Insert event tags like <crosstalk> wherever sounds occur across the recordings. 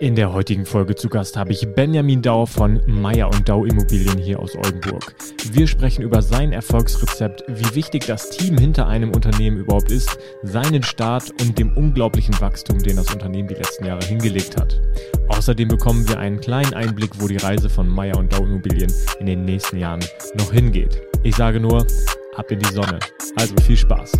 In der heutigen Folge zu Gast habe ich Benjamin Dau von Meier und Dau Immobilien hier aus Oldenburg. Wir sprechen über sein Erfolgsrezept, wie wichtig das Team hinter einem Unternehmen überhaupt ist, seinen Start und dem unglaublichen Wachstum, den das Unternehmen die letzten Jahre hingelegt hat. Außerdem bekommen wir einen kleinen Einblick, wo die Reise von Meier und Dau Immobilien in den nächsten Jahren noch hingeht. Ich sage nur, ab in die Sonne. Also viel Spaß.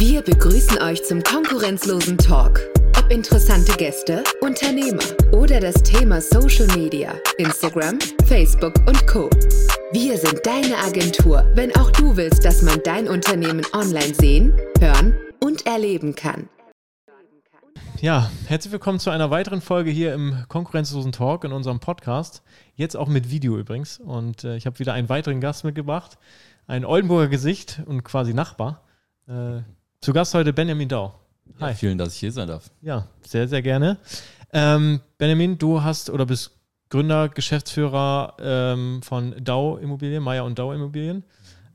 Wir begrüßen euch zum konkurrenzlosen Talk. Ob interessante Gäste, Unternehmer oder das Thema Social Media, Instagram, Facebook und Co. Wir sind deine Agentur, wenn auch du willst, dass man dein Unternehmen online sehen, hören und erleben kann. Ja, herzlich willkommen zu einer weiteren Folge hier im konkurrenzlosen Talk in unserem Podcast. Jetzt auch mit Video übrigens. Und äh, ich habe wieder einen weiteren Gast mitgebracht. Ein Oldenburger Gesicht und quasi Nachbar. Äh, zu Gast heute Benjamin Dau. Hi. Ja, vielen, dass ich hier sein darf. Ja, sehr, sehr gerne. Ähm, Benjamin, du hast oder bist Gründer, Geschäftsführer ähm, von Dau Immobilien, Meier und Dau Immobilien.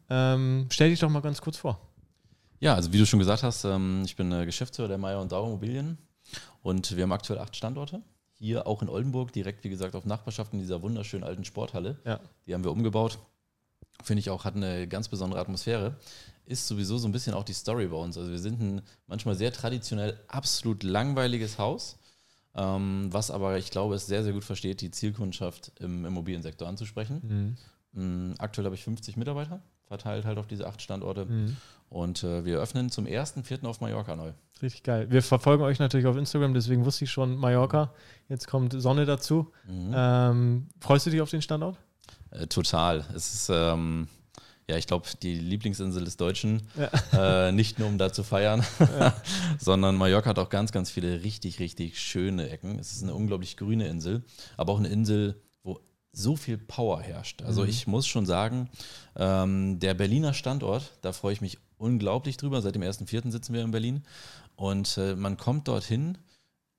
Ähm, stell dich doch mal ganz kurz vor. Ja, also wie du schon gesagt hast, ähm, ich bin äh, Geschäftsführer der Meier und Dau Immobilien und wir haben aktuell acht Standorte. Hier auch in Oldenburg, direkt wie gesagt auf Nachbarschaft in dieser wunderschönen alten Sporthalle. Ja. Die haben wir umgebaut. Finde ich auch, hat eine ganz besondere Atmosphäre ist sowieso so ein bisschen auch die Story bei uns. Also wir sind ein manchmal sehr traditionell absolut langweiliges Haus, ähm, was aber, ich glaube, es sehr, sehr gut versteht, die Zielkundschaft im Immobiliensektor anzusprechen. Mhm. Mm, aktuell habe ich 50 Mitarbeiter, verteilt halt auf diese acht Standorte. Mhm. Und äh, wir öffnen zum 1.4. auf Mallorca neu. Richtig geil. Wir verfolgen euch natürlich auf Instagram, deswegen wusste ich schon Mallorca. Jetzt kommt Sonne dazu. Mhm. Ähm, freust du dich auf den Standort? Äh, total. Es ist... Ähm, ja, ich glaube, die Lieblingsinsel des Deutschen. Ja. Äh, nicht nur um da zu feiern, ja. <laughs> sondern Mallorca hat auch ganz, ganz viele richtig, richtig schöne Ecken. Es ist eine unglaublich grüne Insel, aber auch eine Insel, wo so viel Power herrscht. Also mhm. ich muss schon sagen, ähm, der Berliner Standort, da freue ich mich unglaublich drüber. Seit dem 1.4. sitzen wir in Berlin und äh, man kommt dorthin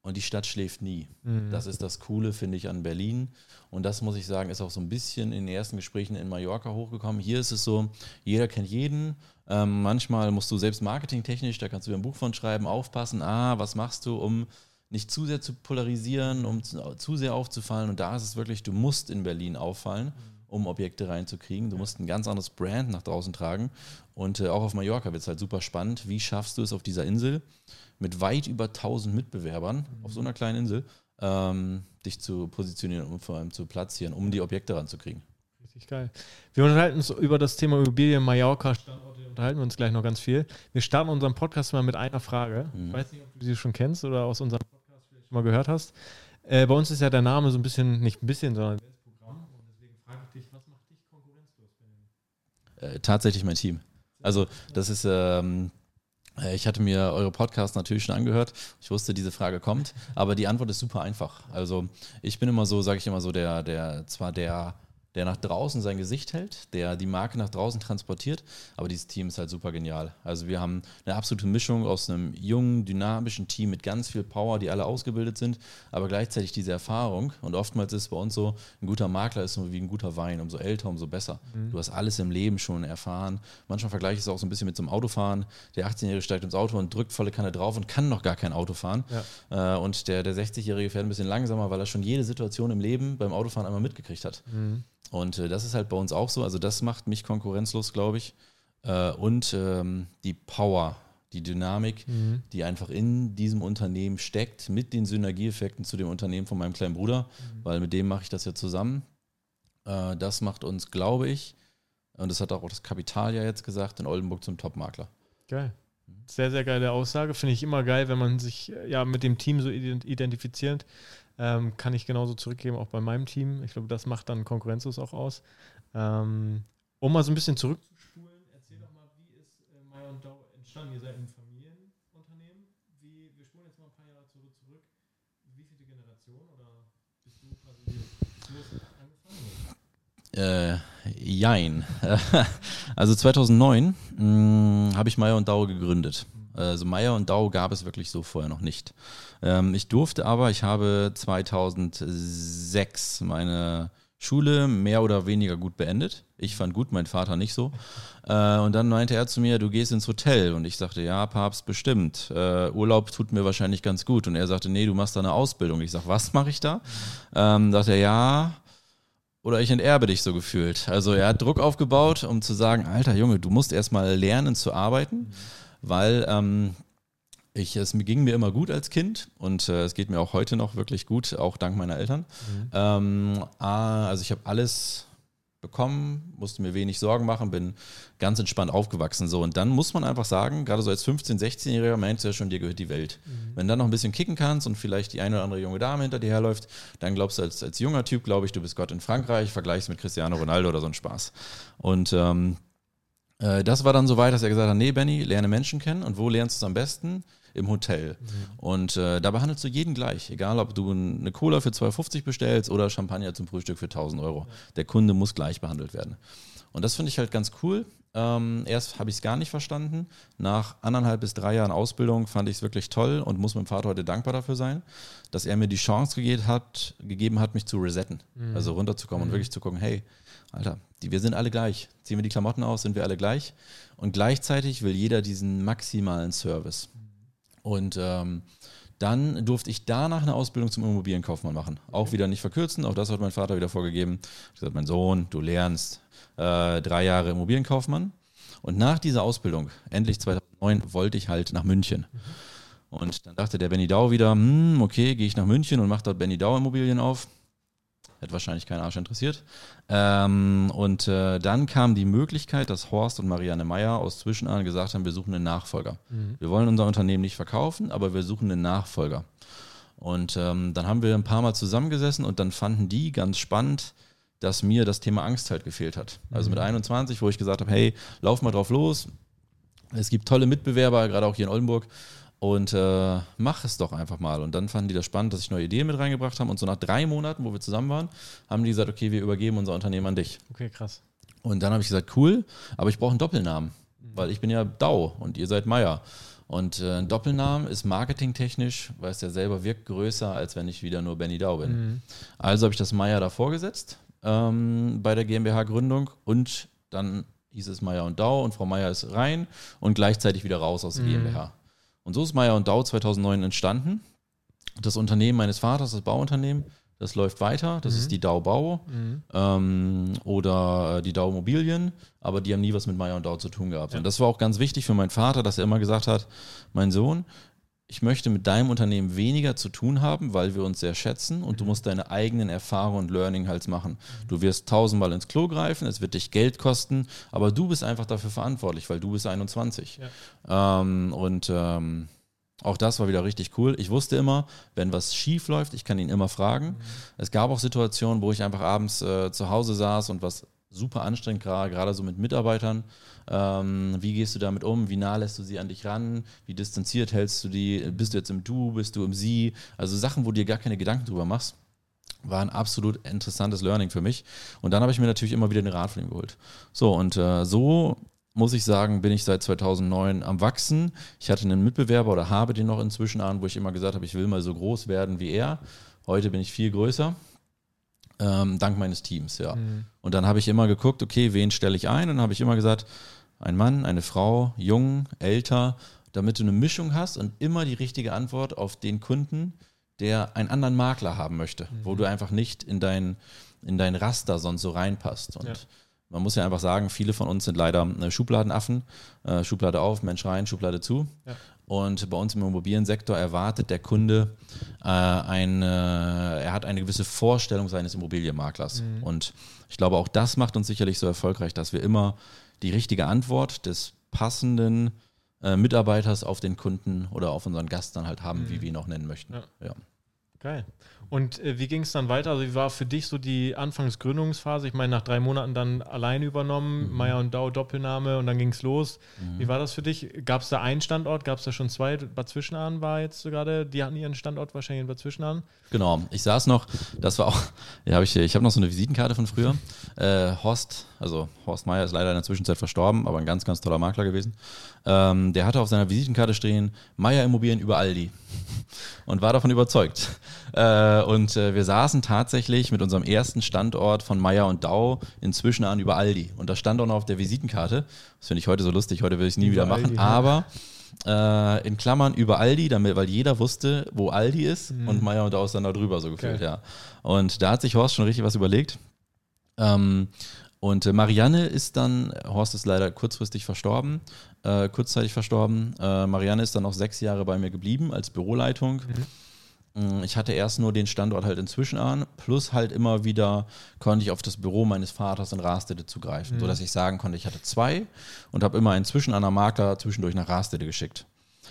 und die Stadt schläft nie. Mhm. Das ist das Coole, finde ich, an Berlin. Und das muss ich sagen, ist auch so ein bisschen in den ersten Gesprächen in Mallorca hochgekommen. Hier ist es so, jeder kennt jeden. Ähm, manchmal musst du selbst marketingtechnisch, da kannst du dir ein Buch von schreiben, aufpassen, ah, was machst du, um nicht zu sehr zu polarisieren, um zu, zu sehr aufzufallen. Und da ist es wirklich, du musst in Berlin auffallen. Mhm um Objekte reinzukriegen. Du musst ein ganz anderes Brand nach draußen tragen. Und äh, auch auf Mallorca wird es halt super spannend. Wie schaffst du es auf dieser Insel mit weit über 1000 Mitbewerbern mhm. auf so einer kleinen Insel, ähm, dich zu positionieren und vor allem zu platzieren, um die Objekte ranzukriegen? Richtig geil. Wir unterhalten uns über das Thema Immobilien, Mallorca, Standorte, unterhalten wir uns gleich noch ganz viel. Wir starten unseren Podcast mal mit einer Frage. Mhm. Ich weiß nicht, ob du sie schon kennst oder aus unserem Podcast vielleicht schon mal gehört hast. Äh, bei uns ist ja der Name so ein bisschen, nicht ein bisschen, sondern Äh, tatsächlich mein Team. Also das ist, ähm, äh, ich hatte mir eure Podcasts natürlich schon angehört. Ich wusste, diese Frage kommt, aber die Antwort ist super einfach. Also ich bin immer so, sage ich immer so, der, der zwar der der nach draußen sein Gesicht hält, der die Marke nach draußen transportiert. Aber dieses Team ist halt super genial. Also wir haben eine absolute Mischung aus einem jungen, dynamischen Team mit ganz viel Power, die alle ausgebildet sind, aber gleichzeitig diese Erfahrung. Und oftmals ist es bei uns so, ein guter Makler ist so wie ein guter Wein. Umso älter, umso besser. Mhm. Du hast alles im Leben schon erfahren. Manchmal vergleiche ich es auch so ein bisschen mit so einem Autofahren. Der 18-Jährige steigt ins Auto und drückt volle Kanne drauf und kann noch gar kein Auto fahren. Ja. Äh, und der, der 60-Jährige fährt ein bisschen langsamer, weil er schon jede Situation im Leben beim Autofahren einmal mitgekriegt hat. Mhm. Und äh, das ist halt bei uns auch so. Also das macht mich konkurrenzlos, glaube ich. Äh, und ähm, die Power, die Dynamik, mhm. die einfach in diesem Unternehmen steckt, mit den Synergieeffekten zu dem Unternehmen von meinem kleinen Bruder, mhm. weil mit dem mache ich das ja zusammen. Äh, das macht uns, glaube ich, und das hat auch das Kapital ja jetzt gesagt, in Oldenburg zum Top-Makler. Geil. Sehr, sehr geile Aussage. Finde ich immer geil, wenn man sich äh, ja mit dem Team so identifiziert. Ähm, kann ich genauso zurückgeben, auch bei meinem Team. Ich glaube, das macht dann Konkurrenzlos auch aus. Ähm, um mal so ein bisschen zurückzuspulen, erzähl doch mal, wie ist äh, Meier und Dau entstanden? Ihr seid ein Familienunternehmen. Wie, wir spulen jetzt mal ein paar Jahre zurück. zurück. Wie viele Generationen oder bist du quasi los angefangen? Äh, jein. <laughs> also 2009 hm, habe ich Meier und Dau gegründet. Also Meier und Dau gab es wirklich so vorher noch nicht. Ähm, ich durfte aber, ich habe 2006 meine Schule mehr oder weniger gut beendet. Ich fand gut, mein Vater nicht so. Äh, und dann meinte er zu mir, du gehst ins Hotel. Und ich sagte, ja, Papst, bestimmt. Äh, Urlaub tut mir wahrscheinlich ganz gut. Und er sagte, nee, du machst da eine Ausbildung. Ich sag, was mache ich da? Ähm, sagte er, ja, oder ich enterbe dich so gefühlt. Also er hat Druck aufgebaut, um zu sagen, alter Junge, du musst erstmal lernen zu arbeiten, weil ähm, ich, es ging mir immer gut als Kind und äh, es geht mir auch heute noch wirklich gut, auch dank meiner Eltern. Mhm. Ähm, also ich habe alles bekommen, musste mir wenig Sorgen machen, bin ganz entspannt aufgewachsen. So. Und dann muss man einfach sagen, gerade so als 15-, 16-Jähriger meinst du ja schon, dir gehört die Welt. Mhm. Wenn du dann noch ein bisschen kicken kannst und vielleicht die eine oder andere junge Dame hinter dir herläuft, dann glaubst du als, als junger Typ, glaube ich, du bist Gott in Frankreich, vergleichst mit Cristiano Ronaldo oder so ein Spaß. Und ähm, äh, das war dann so weit, dass er gesagt hat, nee, Benny, lerne Menschen kennen. Und wo lernst du es am besten? im Hotel. Mhm. Und äh, da behandelst du jeden gleich, egal ob du eine Cola für 2,50 bestellst oder Champagner zum Frühstück für 1000 Euro. Der Kunde muss gleich behandelt werden. Und das finde ich halt ganz cool. Ähm, erst habe ich es gar nicht verstanden. Nach anderthalb bis drei Jahren Ausbildung fand ich es wirklich toll und muss meinem Vater heute dankbar dafür sein, dass er mir die Chance gegeben hat, gegeben hat mich zu resetten. Mhm. Also runterzukommen mhm. und wirklich zu gucken, hey, Alter, die, wir sind alle gleich. Ziehen wir die Klamotten aus, sind wir alle gleich. Und gleichzeitig will jeder diesen maximalen Service. Und ähm, dann durfte ich danach eine Ausbildung zum Immobilienkaufmann machen. Auch wieder nicht verkürzen, auch das hat mein Vater wieder vorgegeben. Ich gesagt, mein Sohn, du lernst äh, drei Jahre Immobilienkaufmann. Und nach dieser Ausbildung, endlich 2009, wollte ich halt nach München. Und dann dachte der Benny Dau wieder, hm, okay, gehe ich nach München und mache dort Benny Dau Immobilien auf. Hätte wahrscheinlich keinen Arsch interessiert. Ähm, und äh, dann kam die Möglichkeit, dass Horst und Marianne Meyer aus Zwischenahn gesagt haben, wir suchen einen Nachfolger. Mhm. Wir wollen unser Unternehmen nicht verkaufen, aber wir suchen einen Nachfolger. Und ähm, dann haben wir ein paar Mal zusammengesessen und dann fanden die ganz spannend, dass mir das Thema Angst halt gefehlt hat. Also mit 21, mhm. wo ich gesagt habe, hey, lauf mal drauf los. Es gibt tolle Mitbewerber, gerade auch hier in Oldenburg und äh, mach es doch einfach mal. Und dann fanden die das spannend, dass ich neue Ideen mit reingebracht habe. Und so nach drei Monaten, wo wir zusammen waren, haben die gesagt, okay, wir übergeben unser Unternehmen an dich. Okay, krass. Und dann habe ich gesagt, cool, aber ich brauche einen Doppelnamen, mhm. weil ich bin ja Dau und ihr seid Meier. Und äh, ein Doppelnamen ist marketingtechnisch, weiß der selber, wirkt größer, als wenn ich wieder nur Benny Dau bin. Mhm. Also habe ich das Meier davor gesetzt ähm, bei der GmbH-Gründung und dann hieß es Meier und Dau und Frau Meier ist rein und gleichzeitig wieder raus aus der mhm. GmbH. Und so ist Meyer und Dau 2009 entstanden. Das Unternehmen meines Vaters, das Bauunternehmen, das läuft weiter. Das mhm. ist die Dau Bau mhm. ähm, oder die Dau Immobilien, aber die haben nie was mit Meyer und Dau zu tun gehabt. Ja. Und das war auch ganz wichtig für meinen Vater, dass er immer gesagt hat, mein Sohn, ich möchte mit deinem Unternehmen weniger zu tun haben, weil wir uns sehr schätzen und du mhm. musst deine eigenen Erfahrungen und Learning halt machen. Du wirst tausendmal ins Klo greifen, es wird dich Geld kosten, aber du bist einfach dafür verantwortlich, weil du bist 21. Ja. Ähm, und ähm, auch das war wieder richtig cool. Ich wusste immer, wenn was schief läuft, ich kann ihn immer fragen. Mhm. Es gab auch Situationen, wo ich einfach abends äh, zu Hause saß und was super anstrengend, gerade so mit Mitarbeitern. Ähm, wie gehst du damit um? Wie nah lässt du sie an dich ran? Wie distanziert hältst du die? Bist du jetzt im Du? Bist du im Sie? Also Sachen, wo du dir gar keine Gedanken drüber machst. War ein absolut interessantes Learning für mich. Und dann habe ich mir natürlich immer wieder den Rat von ihm geholt. So, und äh, so muss ich sagen, bin ich seit 2009 am Wachsen. Ich hatte einen Mitbewerber oder habe den noch inzwischen an, wo ich immer gesagt habe, ich will mal so groß werden wie er. Heute bin ich viel größer. Ähm, dank meines Teams, ja. Mhm. Und dann habe ich immer geguckt, okay, wen stelle ich ein? Und dann habe ich immer gesagt, ein Mann, eine Frau, jung, älter, damit du eine Mischung hast und immer die richtige Antwort auf den Kunden, der einen anderen Makler haben möchte, mhm. wo du einfach nicht in dein, in dein Raster sonst so reinpasst. Und ja. man muss ja einfach sagen, viele von uns sind leider äh, Schubladenaffen. Äh, Schublade auf, Mensch rein, Schublade zu. Ja. Und bei uns im Immobiliensektor erwartet der Kunde äh, eine, er hat eine gewisse Vorstellung seines Immobilienmaklers. Mhm. Und ich glaube, auch das macht uns sicherlich so erfolgreich, dass wir immer die richtige Antwort des passenden äh, Mitarbeiters auf den Kunden oder auf unseren Gast dann halt haben, mhm. wie wir ihn auch nennen möchten. Ja. ja. Geil. Und äh, wie ging es dann weiter? Also wie war für dich so die Anfangsgründungsphase? Ich meine, nach drei Monaten dann alleine übernommen, mhm. Meier und Dau Doppelname und dann ging es los. Mhm. Wie war das für dich? Gab es da einen Standort? Gab es da schon zwei? Bad Zwischenahn war jetzt gerade, die hatten ihren Standort wahrscheinlich in Bad Zwischenahn. Genau, ich saß noch, das war auch, <laughs> ja, hab ich, ich habe noch so eine Visitenkarte von früher. <laughs> Äh, Horst, also Horst Meier ist leider in der Zwischenzeit verstorben, aber ein ganz, ganz toller Makler gewesen. Ähm, der hatte auf seiner Visitenkarte stehen, Meier Immobilien über Aldi <laughs> und war davon überzeugt. Äh, und äh, wir saßen tatsächlich mit unserem ersten Standort von Meier und Dau inzwischen an über Aldi. Und das stand auch noch auf der Visitenkarte. Das finde ich heute so lustig, heute will ich es nie Über wieder machen. Aldi. Aber äh, in Klammern über Aldi, damit, weil jeder wusste, wo Aldi ist und Meier und Dau ist dann da drüber so gefühlt, Mhm. Geil. ja. Und da hat sich Horst schon richtig was überlegt. Ähm, und äh, Marianne ist dann, Horst ist leider kurzfristig verstorben, äh, kurzzeitig verstorben. Äh, Marianne ist dann noch sechs Jahre bei mir geblieben als Büroleitung. Mm, Ich hatte erst nur den Standort halt inzwischen an, plus halt immer wieder konnte ich auf das Büro meines Vaters in Rastede zugreifen, sodass ich sagen konnte, ich hatte zwei und habe immer einen Zwischen einer Makler zwischendurch nach Rastede geschickt.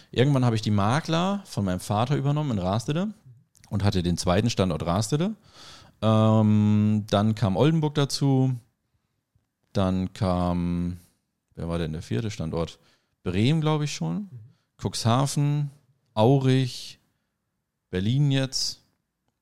Irgendwann habe ich die Makler von meinem Vater übernommen in Rastede und hatte den zweiten Standort Rastede. Ähm, dann kam Oldenburg dazu. Dann kam, wer war denn der vierte Standort? Bremen, glaube ich schon. Cuxhaven, Aurich, Berlin jetzt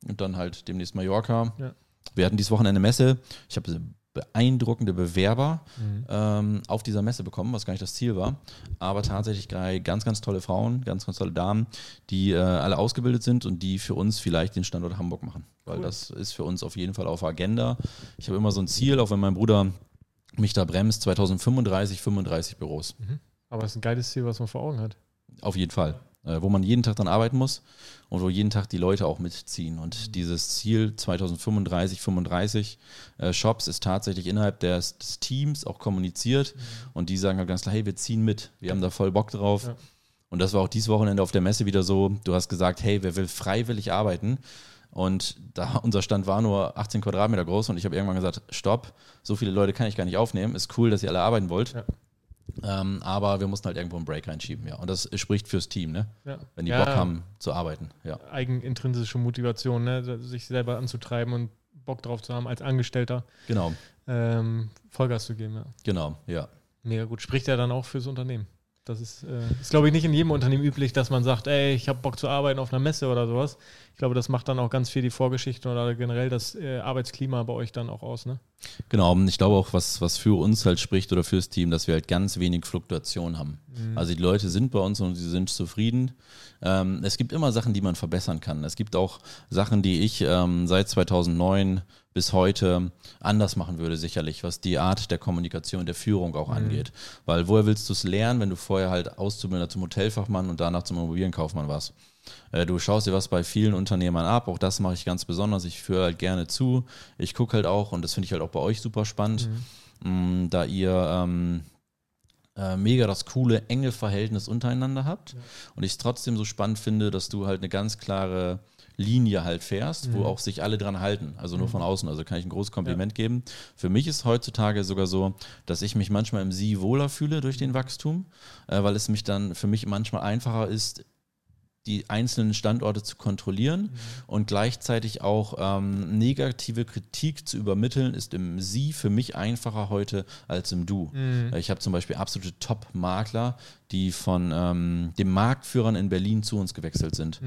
und dann halt demnächst Mallorca. Ja. Wir hatten dieses Wochenende Messe. Ich habe beeindruckende Bewerber Mhm. ähm, auf dieser Messe bekommen, was gar nicht das Ziel war. Aber tatsächlich drei ganz, ganz tolle Frauen, ganz, ganz tolle Damen, die äh, alle ausgebildet sind und die für uns vielleicht den Standort Hamburg machen. Weil Cool. das ist für uns auf jeden Fall auf der Agenda. Ich habe immer so ein Ziel, auch wenn mein Bruder mich da bremst, 2035, 35 Büros. Aber es ist ein geiles Ziel, was man vor Augen hat. Auf jeden Fall. Äh, wo man jeden Tag dann arbeiten muss und wo jeden Tag die Leute auch mitziehen. Und dieses Ziel 2035, 35 äh, Shops ist tatsächlich innerhalb des, des Teams auch kommuniziert. Und die sagen halt ganz klar, hey, wir ziehen mit. Wir haben da voll Bock drauf. Ja. Und das war auch dieses Wochenende auf der Messe wieder so. Du hast gesagt, hey, wer will freiwillig arbeiten? Und da <laughs> unser Stand war nur 18 Quadratmeter groß und ich habe irgendwann gesagt, stopp, so viele Leute kann ich gar nicht aufnehmen. Ist cool, dass ihr alle arbeiten wollt. Ja. Ähm, aber wir mussten halt irgendwo einen Break reinschieben, ja. Und das spricht fürs Team, ne? Ja. Wenn die Ja, Bock haben zu arbeiten, ja. Eigenintrinsische Motivation, ne? sich selber anzutreiben und Bock drauf zu haben, als Angestellter Genau, ähm, Vollgas zu geben. Ja. genau, ja. Mega gut. Spricht ja dann auch fürs Unternehmen. Das ist, äh, ist glaube ich, nicht in jedem Unternehmen üblich, dass man sagt, ey, ich habe Bock zu arbeiten auf einer Messe oder sowas. Ich glaube, das macht dann auch ganz viel die Vorgeschichte oder generell das äh, Arbeitsklima bei euch dann auch aus, ne? Genau, und ich glaube auch, was, was für uns halt spricht oder fürs Team, dass wir halt ganz wenig Fluktuation haben. Also die Leute sind bei uns und sie sind zufrieden. Ähm, es gibt immer Sachen, die man verbessern kann. Es gibt auch Sachen, die ich ähm, seit 2009 bis heute anders machen würde, sicherlich, was die Art der Kommunikation, der Führung auch angeht. Weil woher willst du es lernen, wenn du vorher halt Auszubildender zum Hotelfachmann und danach zum Immobilienkaufmann warst? Äh, Du schaust dir was bei vielen Unternehmern ab, auch das mache ich ganz besonders. Ich führe halt gerne zu. Ich gucke halt auch, und das finde ich halt auch bei euch super spannend, mh, da ihr ähm, äh, mega das coole, enge Verhältnis untereinander habt. Und ich es trotzdem so spannend finde, dass du halt eine ganz klare Linie halt fährst, wo auch sich alle dran halten. Also nur von außen. Also kann ich ein großes Kompliment geben. Für mich ist heutzutage sogar so, dass ich mich manchmal im Sie wohler fühle durch den Wachstum, äh, weil es mich dann für mich manchmal einfacher ist, die einzelnen Standorte zu kontrollieren und gleichzeitig auch ähm, negative Kritik zu übermitteln, ist im Sie für mich einfacher heute als im Du. Äh, Ich habe zum Beispiel absolute Top-Makler, die von ähm, den Marktführern in Berlin zu uns gewechselt sind.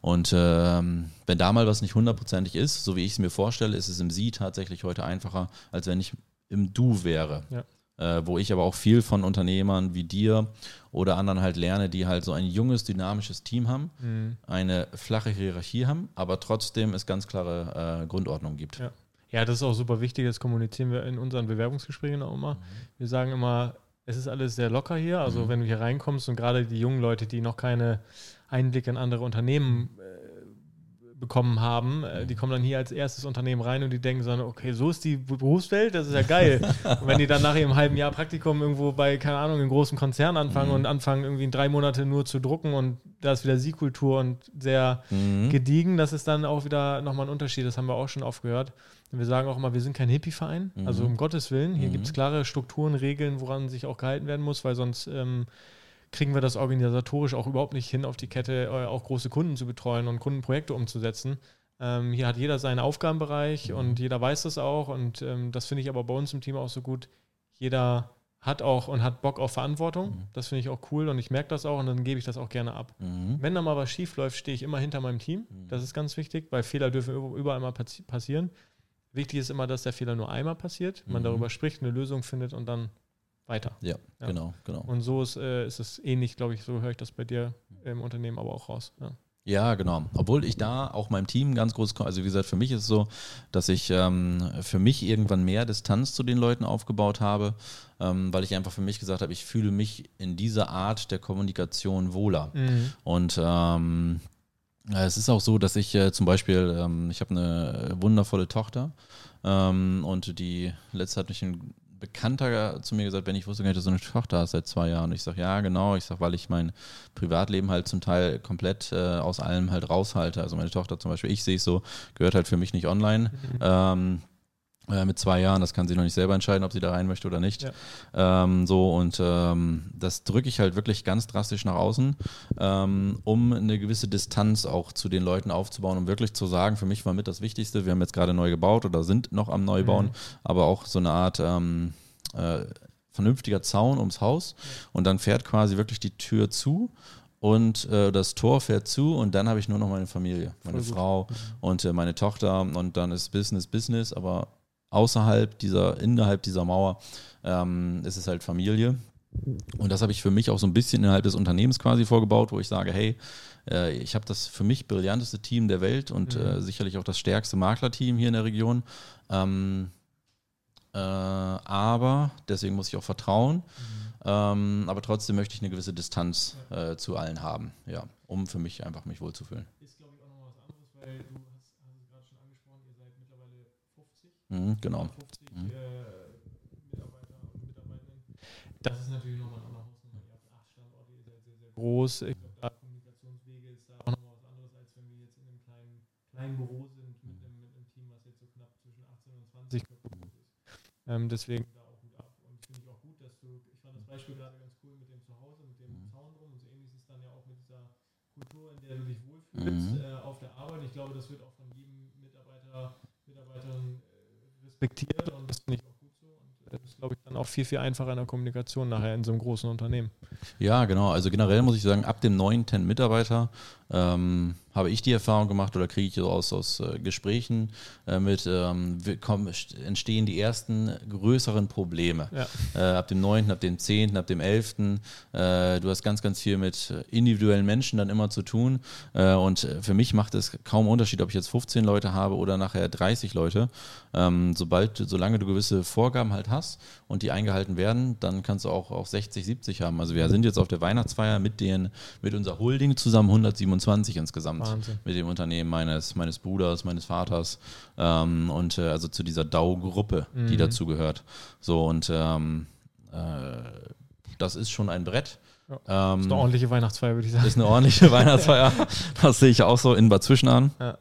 Und ähm, wenn da mal was nicht hundertprozentig ist, so wie ich es mir vorstelle, ist es im Sie tatsächlich heute einfacher, als wenn ich im Du wäre. Ja. Äh, wo ich aber auch viel von Unternehmern wie dir oder anderen halt lerne, die halt so ein junges, dynamisches Team haben, Mhm. eine flache Hierarchie haben, aber trotzdem es ganz klare äh, Grundordnung gibt. Ja. Ja, das ist auch super wichtig, das kommunizieren wir in unseren Bewerbungsgesprächen auch immer. Wir sagen immer, es ist alles sehr locker hier. Also wenn du hier reinkommst und gerade die jungen Leute, die noch keine Einblicke in andere Unternehmen bekommen haben, äh, die kommen dann hier als erstes Unternehmen rein und die denken so, okay, so ist die Berufswelt, das ist ja geil. <laughs> und wenn die dann nach ihrem halben Jahr Praktikum irgendwo bei, keine Ahnung, einem großen Konzern anfangen und anfangen irgendwie in drei Monate nur zu drucken und da ist wieder Sie-Kultur und sehr Mhm. gediegen, das ist dann auch wieder nochmal ein Unterschied, das haben wir auch schon oft gehört. Und wir sagen auch immer, wir sind kein Hippie-Verein, also um Gottes Willen, hier gibt es klare Strukturen, Regeln, woran sich auch gehalten werden muss, weil sonst ähm, kriegen wir das organisatorisch auch überhaupt nicht hin, auf die Kette äh, auch große Kunden zu betreuen und Kundenprojekte umzusetzen. Ähm, hier hat jeder seinen Aufgabenbereich und jeder weiß das auch und ähm, das finde ich aber bei uns im Team auch so gut. Jeder hat auch und hat Bock auf Verantwortung. Das finde ich auch cool und ich merke das auch und dann gebe ich das auch gerne ab. Mhm. Wenn da mal was schief läuft, stehe ich immer hinter meinem Team. Das ist ganz wichtig, weil Fehler dürfen über- überall mal passi- passieren. Wichtig ist immer, dass der Fehler nur einmal passiert, man darüber spricht, eine Lösung findet und dann weiter. Ja, Ja. genau, genau. Und so ist, äh, ist es ähnlich, glaube ich, so höre ich das bei dir im Unternehmen aber auch raus. Ja. Ja, genau. Obwohl ich da auch meinem Team ganz groß, also wie gesagt, für mich ist es so, dass ich ähm, für mich irgendwann mehr Distanz zu den Leuten aufgebaut habe, ähm, weil ich einfach für mich gesagt habe, ich fühle mich in dieser Art der Kommunikation wohler. Mhm. Und ähm, es ist auch so, dass ich äh, zum Beispiel, ähm, ich habe eine wundervolle Tochter ähm, und die letzte hat mich ein Bekannter zu mir gesagt, wenn ich wusste gar nicht, dass du eine Tochter hast seit zwei Jahren. Und ich sage, ja, genau. Ich sage, weil ich mein Privatleben halt zum Teil komplett äh, aus allem halt raushalte. Also meine Tochter zum Beispiel, ich sehe es so, gehört halt für mich nicht online. Mhm. Ähm, äh, mit zwei Jahren, das kann sie noch nicht selber entscheiden, ob sie da rein möchte oder nicht. Ja. Ähm, so und ähm, das drücke ich halt wirklich ganz drastisch nach außen, ähm, um eine gewisse Distanz auch zu den Leuten aufzubauen, um wirklich zu sagen, für mich war mit das Wichtigste, wir haben jetzt gerade neu gebaut oder sind noch am Neubauen, mhm. aber auch so eine Art ähm, äh, vernünftiger Zaun ums Haus und dann fährt quasi wirklich die Tür zu und äh, das Tor fährt zu und dann habe ich nur noch meine Familie, meine Frau mhm. und äh, meine Tochter und dann ist Business Business, aber außerhalb dieser, innerhalb dieser Mauer ähm, ist es halt Familie. Und das habe ich für mich auch so ein bisschen innerhalb des Unternehmens quasi vorgebaut, wo ich sage, hey, äh, ich habe das für mich brillanteste Team der Welt und mhm. äh, sicherlich auch das stärkste Maklerteam hier in der Region. Ähm, äh, aber deswegen muss ich auch vertrauen. Mhm. Ähm, aber trotzdem möchte ich eine gewisse Distanz äh, zu allen haben, ja, um für mich einfach mich wohlzufühlen. Ist, glaube ich, auch noch was anderes, weil du Mhm, genau. 50 mhm. äh, Mitarbeiter und Mitarbeiterinnen. Das ist natürlich nochmal ein anderer Hausnummer. Ihr habt acht Standorte, ihr seid sehr, sehr groß. Ich glaube, da Kommunikationswege ist da auch nochmal was anderes, als wenn wir jetzt in einem kleinen, kleinen Büro sind mit einem, mit einem Team, was jetzt so knapp zwischen 18 und 20 Köpfe ist. Ähm, deswegen da auch gut ab. Und finde ich auch gut, dass du, ich fand das Beispiel gerade ganz cool mit dem Zuhause, mit dem mhm. Zaun drum und so ähnlich ist es dann ja auch mit dieser Kultur, in der du dich wohlfühlst mhm. äh, auf der Arbeit. Ich glaube, das wird auch von jedem Mitarbeiter, Mitarbeiterin respektiert und das finde ich auch gut so. Und das ist, glaube ich, dann auch viel, viel einfacher in der Kommunikation nachher in so einem großen Unternehmen. Ja, genau. Also generell muss ich sagen, ab dem neuen 10 Mitarbeiter ähm, habe ich die Erfahrung gemacht oder kriege ich aus, aus äh, Gesprächen äh, mit, ähm, kommen, entstehen die ersten größeren Probleme. Ja. Äh, ab dem 9., ab dem 10., ab dem 11. Äh, du hast ganz, ganz viel mit individuellen Menschen dann immer zu tun. Äh, und für mich macht es kaum Unterschied, ob ich jetzt 15 Leute habe oder nachher 30 Leute. Ähm, sobald, solange du gewisse Vorgaben halt hast und die eingehalten werden, dann kannst du auch, auch 60, 70 haben. Also wir sind jetzt auf der Weihnachtsfeier mit den, mit unserer Holding zusammen 127 insgesamt Wahnsinn. mit dem Unternehmen meines, meines Bruders, meines Vaters ähm, und äh, also zu dieser DAO-Gruppe, mhm. die dazu gehört. So und ähm, äh, das ist schon ein Brett. Ja. Ähm, ist eine ordentliche Weihnachtsfeier, würde ich sagen. Ist eine ordentliche <laughs> Weihnachtsfeier. Das sehe ich auch so in Bad Zwischenahn. Ja.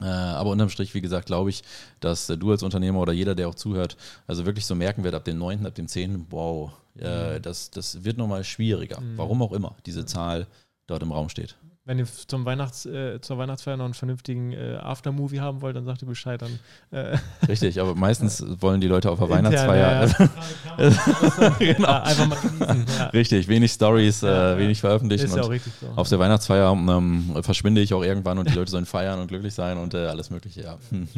Äh, aber unterm Strich, wie gesagt, glaube ich, dass äh, du als Unternehmer oder jeder, der auch zuhört, also wirklich so merken wird, ab dem 9., ab dem 10., wow, äh, mhm. das, das wird nochmal schwieriger. Mhm. Warum auch immer diese Zahl dort im Raum steht. Wenn ihr zum Weihnachts, äh, zur Weihnachtsfeier noch einen vernünftigen äh, Aftermovie haben wollt, dann sagt ihr Bescheid. Dann, äh <laughs> Richtig, aber meistens wollen die Leute auf der Weihnachtsfeier. Ja, <laughs> genau. ja, einfach mal genießen. Ja. Richtig, wenig Stories, äh, wenig veröffentlichen. Ist ja auch richtig so. Auf der Weihnachtsfeier ähm, verschwinde ich auch irgendwann und die Leute sollen feiern und glücklich sein und äh, alles Mögliche, ja. <laughs>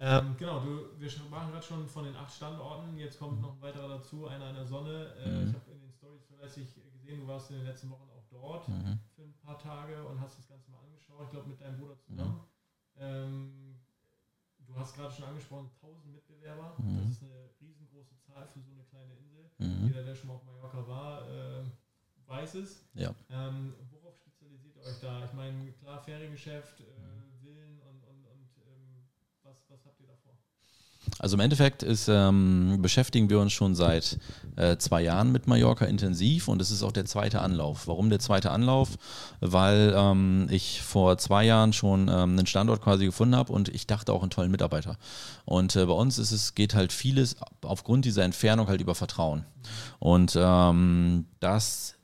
Ähm, genau, du, wir machen gerade schon von den acht Standorten. Jetzt kommt noch ein weiterer dazu, einer in der Sonne. Äh, mhm. Ich habe in den Stories fleißig gesehen, du warst in den letzten Wochen auch dort mhm. Paar Tage und hast das Ganze mal angeschaut. Ich glaube, mit deinem Bruder zusammen. Mhm. Ähm, du hast gerade schon angesprochen, 1000 Mitbewerber. Mhm. Das ist eine riesengroße Zahl für so eine kleine Insel. Mhm. Jeder, der schon mal auf Mallorca war, äh, weiß es. Ja. Ähm, worauf spezialisiert ihr euch da? Ich meine, klar, Feriengeschäft, äh, Also im Endeffekt ist, ähm, beschäftigen wir uns schon seit äh, zwei Jahren mit Mallorca intensiv und es ist auch der zweite Anlauf. Warum der zweite Anlauf? Weil ähm, ich vor zwei Jahren schon ähm, einen Standort quasi gefunden habe und ich dachte auch einen tollen Mitarbeiter. Und äh, bei uns ist es, geht halt vieles aufgrund dieser Entfernung halt über Vertrauen. Und ähm, das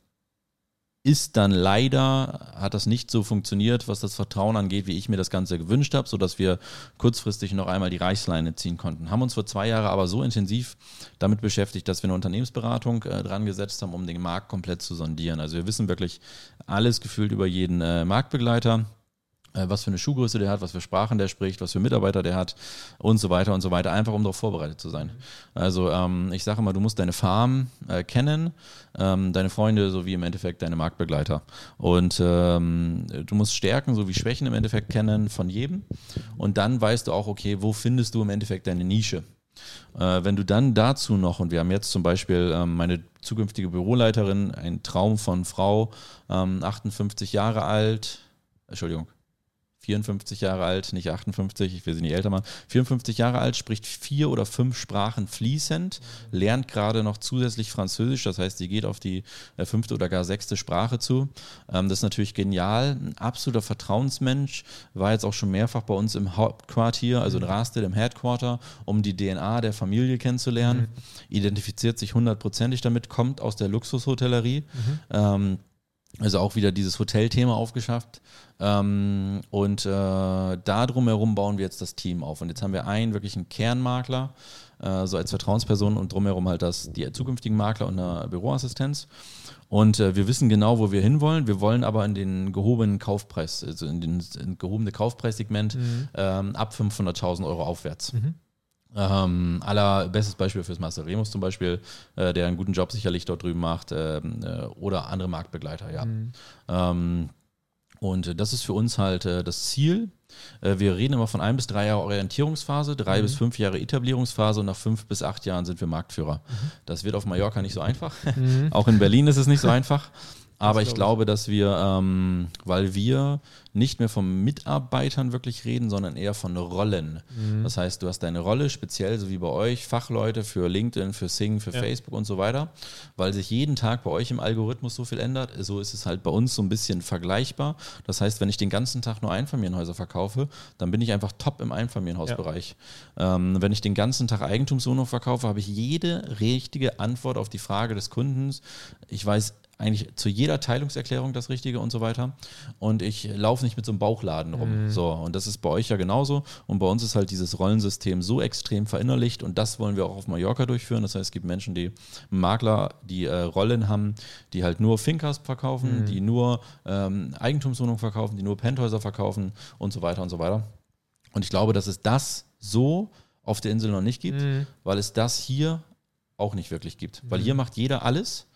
ist dann leider, hat das nicht so funktioniert, was das Vertrauen angeht, wie ich mir das Ganze gewünscht habe, sodass wir kurzfristig noch einmal die Reichsleine ziehen konnten. Haben uns vor zwei Jahren aber so intensiv damit beschäftigt, dass wir eine Unternehmensberatung äh, dran gesetzt haben, um den Markt komplett zu sondieren. Also wir wissen wirklich alles gefühlt über jeden äh, Marktbegleiter was für eine Schuhgröße der hat, was für Sprachen der spricht, was für Mitarbeiter der hat und so weiter und so weiter, einfach um darauf vorbereitet zu sein. Also ähm, ich sage immer, du musst deine Farm äh, kennen, ähm, deine Freunde sowie im Endeffekt deine Marktbegleiter. Und ähm, du musst Stärken sowie Schwächen im Endeffekt kennen von jedem. Und dann weißt du auch, okay, wo findest du im Endeffekt deine Nische. Äh, wenn du dann dazu noch, und wir haben jetzt zum Beispiel ähm, meine zukünftige Büroleiterin, ein Traum von Frau, ähm, 58 Jahre alt, Entschuldigung, 54 Jahre alt, nicht 58, ich will sie nicht älter machen, 54 Jahre alt, spricht vier oder fünf Sprachen fließend, lernt gerade noch zusätzlich Französisch, das heißt, sie geht auf die äh, fünfte oder gar sechste Sprache zu. Ähm, das ist natürlich genial, ein absoluter Vertrauensmensch, war jetzt auch schon mehrfach bei uns im Hauptquartier, also in Rasted im Headquarter, um die DNA der Familie kennenzulernen, mhm. identifiziert sich hundertprozentig damit, kommt aus der Luxushotellerie. Mhm. Ähm, also auch wieder dieses Hotelthema aufgeschafft. Ähm, und äh, da drumherum bauen wir jetzt das Team auf. Und jetzt haben wir einen wirklichen Kernmakler, äh, so als Vertrauensperson und drumherum halt das, die zukünftigen Makler und eine Büroassistenz. Und äh, wir wissen genau, wo wir hinwollen. Wir wollen aber in den gehobenen Kaufpreis, also in den in gehobene Kaufpreissegment mhm. ähm, ab 500.000 Euro aufwärts. Mhm. Ähm, aller bestes Beispiel fürs Marcel Remus zum Beispiel, äh, der einen guten Job sicherlich dort drüben macht, ähm, äh, oder andere Marktbegleiter, ja. Mhm. Ähm, und das ist für uns halt äh, das Ziel. Äh, wir reden immer von ein bis drei Jahre Orientierungsphase, drei mhm. bis fünf Jahre Etablierungsphase und nach fünf bis acht Jahren sind wir Marktführer. Mhm. Das wird auf Mallorca nicht so einfach. Mhm. <laughs> Auch in Berlin ist es nicht so <laughs> einfach. Aber ich glaube, dass wir, ähm, weil wir nicht mehr von Mitarbeitern wirklich reden, sondern eher von Rollen. Mhm. Das heißt, du hast deine Rolle, speziell so wie bei euch, Fachleute für LinkedIn, für Sing, für ja. Facebook und so weiter, weil sich jeden Tag bei euch im Algorithmus so viel ändert. So ist es halt bei uns so ein bisschen vergleichbar. Das heißt, wenn ich den ganzen Tag nur Einfamilienhäuser verkaufe, dann bin ich einfach top im Einfamilienhausbereich. Ja. Ähm, wenn ich den ganzen Tag Eigentumswohnung verkaufe, habe ich jede richtige Antwort auf die Frage des Kundens. Ich weiß eigentlich zu jeder Teilungserklärung das Richtige und so weiter. Und ich laufe nicht mit so einem Bauchladen rum. Mhm. So, und das ist bei euch ja genauso. Und bei uns ist halt dieses Rollensystem so extrem verinnerlicht und das wollen wir auch auf Mallorca durchführen. Das heißt, es gibt Menschen, die Makler, die äh, Rollen haben, die halt nur Finkers verkaufen, mhm. die nur ähm, Eigentumswohnungen verkaufen, die nur Penthäuser verkaufen und so weiter und so weiter. Und ich glaube, dass es das so auf der Insel noch nicht gibt, mhm. weil es das hier auch nicht wirklich gibt. Weil mhm. hier macht jeder alles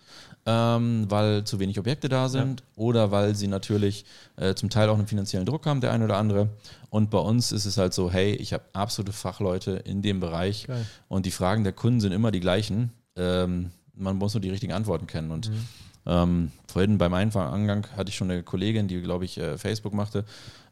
ähm, weil zu wenig Objekte da sind ja. oder weil sie natürlich äh, zum Teil auch einen finanziellen Druck haben, der eine oder andere. Und bei uns ist es halt so, hey, ich habe absolute Fachleute in dem Bereich Geil. und die Fragen der Kunden sind immer die gleichen. Ähm, man muss nur die richtigen Antworten kennen. Und mhm. Ähm, vorhin beim Angang hatte ich schon eine Kollegin, die, glaube ich, äh, Facebook machte.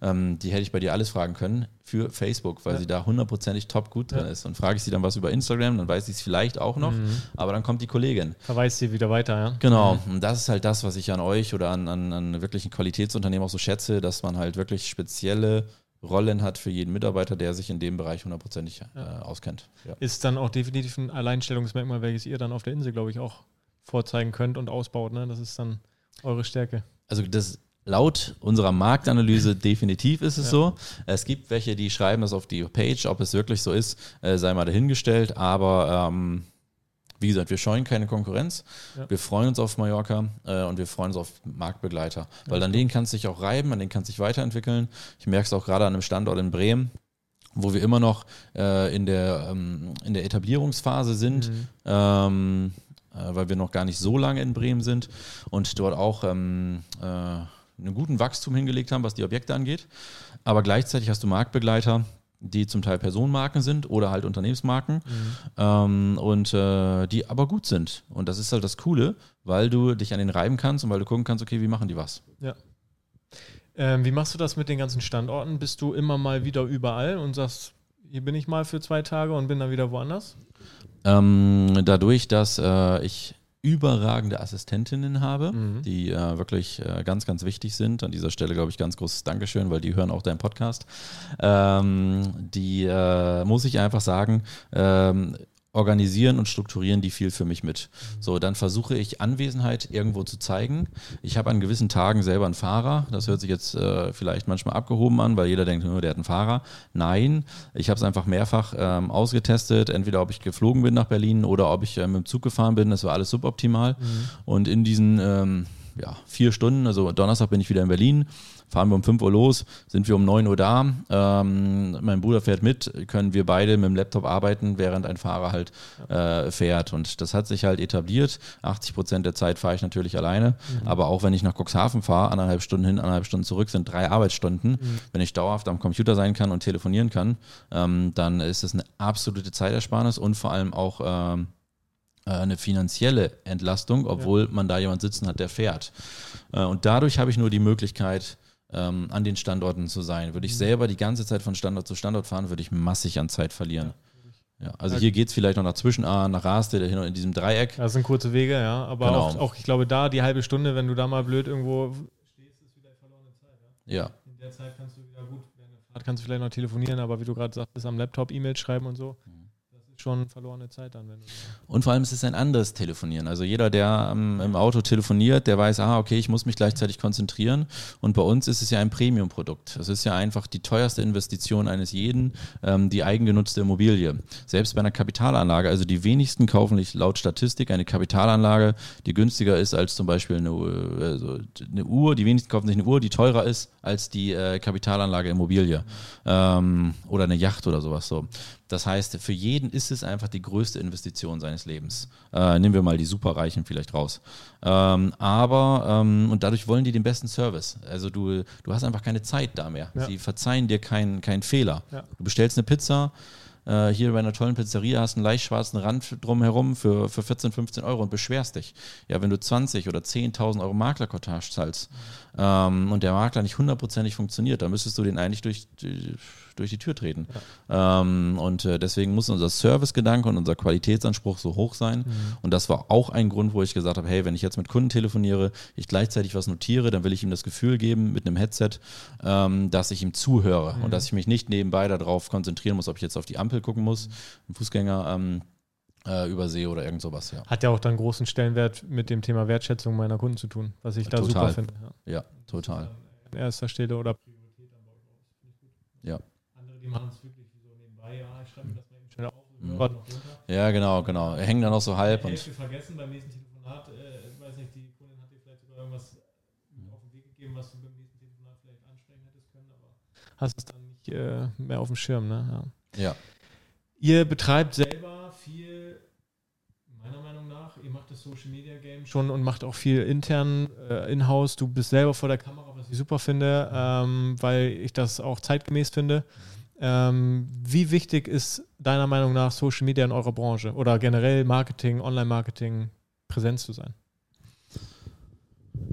Ähm, die hätte ich bei dir alles fragen können für Facebook, weil ja. sie da hundertprozentig top gut drin ja. ist. Und frage ich sie dann was über Instagram, dann weiß ich es vielleicht auch noch, mhm. aber dann kommt die Kollegin. Verweist sie wieder weiter, ja. Genau. Mhm. Und das ist halt das, was ich an euch oder an, an, an wirklichen Qualitätsunternehmen auch so schätze, dass man halt wirklich spezielle Rollen hat für jeden Mitarbeiter, der sich in dem Bereich hundertprozentig äh, auskennt. Ja. Ist dann auch definitiv ein Alleinstellungsmerkmal, welches ihr dann auf der Insel, glaube ich, auch vorzeigen könnt und ausbaut. Ne? Das ist dann eure Stärke. Also das laut unserer Marktanalyse <laughs> definitiv ist es ja. so. Es gibt welche, die schreiben das auf die Page, ob es wirklich so ist, äh, sei mal dahingestellt. Aber ähm, wie gesagt, wir scheuen keine Konkurrenz. Ja. Wir freuen uns auf Mallorca äh, und wir freuen uns auf Marktbegleiter. Weil an denen kannst du dich auch reiben, an denen kannst du dich weiterentwickeln. Ich merke es auch gerade an einem Standort in Bremen wo wir immer noch äh, in, der, ähm, in der Etablierungsphase sind. Mhm. Ähm, äh, weil wir noch gar nicht so lange in Bremen sind und dort auch ähm, äh, einen guten Wachstum hingelegt haben, was die Objekte angeht. Aber gleichzeitig hast du Marktbegleiter, die zum Teil Personenmarken sind oder halt Unternehmensmarken mhm. ähm, und äh, die aber gut sind. Und das ist halt das Coole, weil du dich an den reiben kannst und weil du gucken kannst, okay, wie machen die was. Ja. Ähm, wie machst du das mit den ganzen Standorten? Bist du immer mal wieder überall und sagst, hier bin ich mal für zwei Tage und bin dann wieder woanders? Ähm, dadurch, dass äh, ich überragende Assistentinnen habe, mhm. die äh, wirklich äh, ganz, ganz wichtig sind. An dieser Stelle, glaube ich, ganz großes Dankeschön, weil die hören auch deinen Podcast. Ähm, die äh, muss ich einfach sagen, ähm, organisieren und strukturieren die viel für mich mit. So, dann versuche ich Anwesenheit irgendwo zu zeigen. Ich habe an gewissen Tagen selber einen Fahrer. Das hört sich jetzt äh, vielleicht manchmal abgehoben an, weil jeder denkt, nur der hat einen Fahrer. Nein, ich habe es einfach mehrfach ähm, ausgetestet, entweder ob ich geflogen bin nach Berlin oder ob ich äh, mit dem Zug gefahren bin. Das war alles suboptimal. Mhm. Und in diesen ähm, ja, vier Stunden, also Donnerstag bin ich wieder in Berlin, fahren wir um 5 Uhr los, sind wir um 9 Uhr da, ähm, mein Bruder fährt mit, können wir beide mit dem Laptop arbeiten, während ein Fahrer halt äh, fährt. Und das hat sich halt etabliert. 80 Prozent der Zeit fahre ich natürlich alleine, mhm. aber auch wenn ich nach Cuxhaven fahre, anderthalb Stunden hin, anderthalb Stunden zurück, sind drei Arbeitsstunden. Mhm. Wenn ich dauerhaft am Computer sein kann und telefonieren kann, ähm, dann ist das eine absolute Zeitersparnis und vor allem auch ähm, äh, eine finanzielle Entlastung, obwohl ja. man da jemand sitzen hat, der fährt. Äh, und dadurch habe ich nur die Möglichkeit, ähm, an den Standorten zu sein. Würde ich mhm. selber die ganze Zeit von Standort zu Standort fahren, würde ich massig an Zeit verlieren. Ja, also hier geht es vielleicht noch nach Zwischenahn, nach Raste, hin in diesem Dreieck. Das sind kurze Wege, ja. Aber genau. auch, auch, ich glaube, da die halbe Stunde, wenn du da mal blöd irgendwo stehst, ist wieder verlorene Zeit. Ja. ja. In der Zeit kannst du wieder gut, während der Fahrt kannst du vielleicht noch telefonieren, aber wie du gerade sagst, am Laptop E-Mails schreiben und so. Mhm schon verlorene Zeit dann. Wenn und vor allem ist es ein anderes Telefonieren. Also jeder, der ähm, im Auto telefoniert, der weiß, ah, okay, ich muss mich gleichzeitig konzentrieren. Und bei uns ist es ja ein Premium-Produkt. Es ist ja einfach die teuerste Investition eines jeden, ähm, die eigengenutzte Immobilie. Selbst bei einer Kapitalanlage, also die wenigsten kaufen laut Statistik eine Kapitalanlage, die günstiger ist als zum Beispiel eine, also eine Uhr. Die wenigsten kaufen sich eine Uhr, die teurer ist als die äh, Kapitalanlage Immobilie. Ähm, oder eine Yacht oder sowas so. Das heißt, für jeden ist es einfach die größte Investition seines Lebens. Äh, nehmen wir mal die Superreichen vielleicht raus. Ähm, aber, ähm, und dadurch wollen die den besten Service. Also du, du hast einfach keine Zeit da mehr. Ja. Sie verzeihen dir keinen kein Fehler. Ja. Du bestellst eine Pizza, äh, hier bei einer tollen Pizzeria hast einen leicht schwarzen Rand drumherum für, für 14, 15 Euro und beschwerst dich. Ja, wenn du 20 oder 10.000 Euro Maklerkortage zahlst ähm, und der Makler nicht hundertprozentig funktioniert, dann müsstest du den eigentlich durch, durch die Tür treten. Ja. Ähm, und äh, deswegen muss unser Servicegedanke und unser Qualitätsanspruch so hoch sein. Mhm. Und das war auch ein Grund, wo ich gesagt habe, hey, wenn ich jetzt mit Kunden telefoniere, ich gleichzeitig was notiere, dann will ich ihm das Gefühl geben mit einem Headset, ähm, dass ich ihm zuhöre mhm. und dass ich mich nicht nebenbei darauf konzentrieren muss, ob ich jetzt auf die Ampel gucken muss, einen Fußgänger ähm, äh, übersehe oder irgend sowas, ja. Hat ja auch dann großen Stellenwert mit dem Thema Wertschätzung meiner Kunden zu tun, was ich da total. super finde. Ja, ja total. An erster Stelle oder Priorität an Ja die machen es wirklich so nebenbei, ja, ich schreibe mir das mal eben schnell auf. Mhm. Ja, genau, genau. Er hängt dann auch so halb. Ich vergessen beim nächsten Telefonat, äh, ich weiß nicht, die Kundin hat dir vielleicht sogar irgendwas auf den Weg gegeben, was du beim nächsten Telefonat vielleicht ansprechen hättest können, aber hast es dann nicht äh, mehr auf dem Schirm, ne? Ja. ja. Ihr betreibt selber viel, meiner Meinung nach, ihr macht das Social Media Game schon und macht auch viel intern, äh, in-house. Du bist selber vor der Kamera, was ich super finde, ähm, weil ich das auch zeitgemäß finde. Ähm, wie wichtig ist deiner Meinung nach Social Media in eurer Branche oder generell Marketing, Online-Marketing präsent zu sein?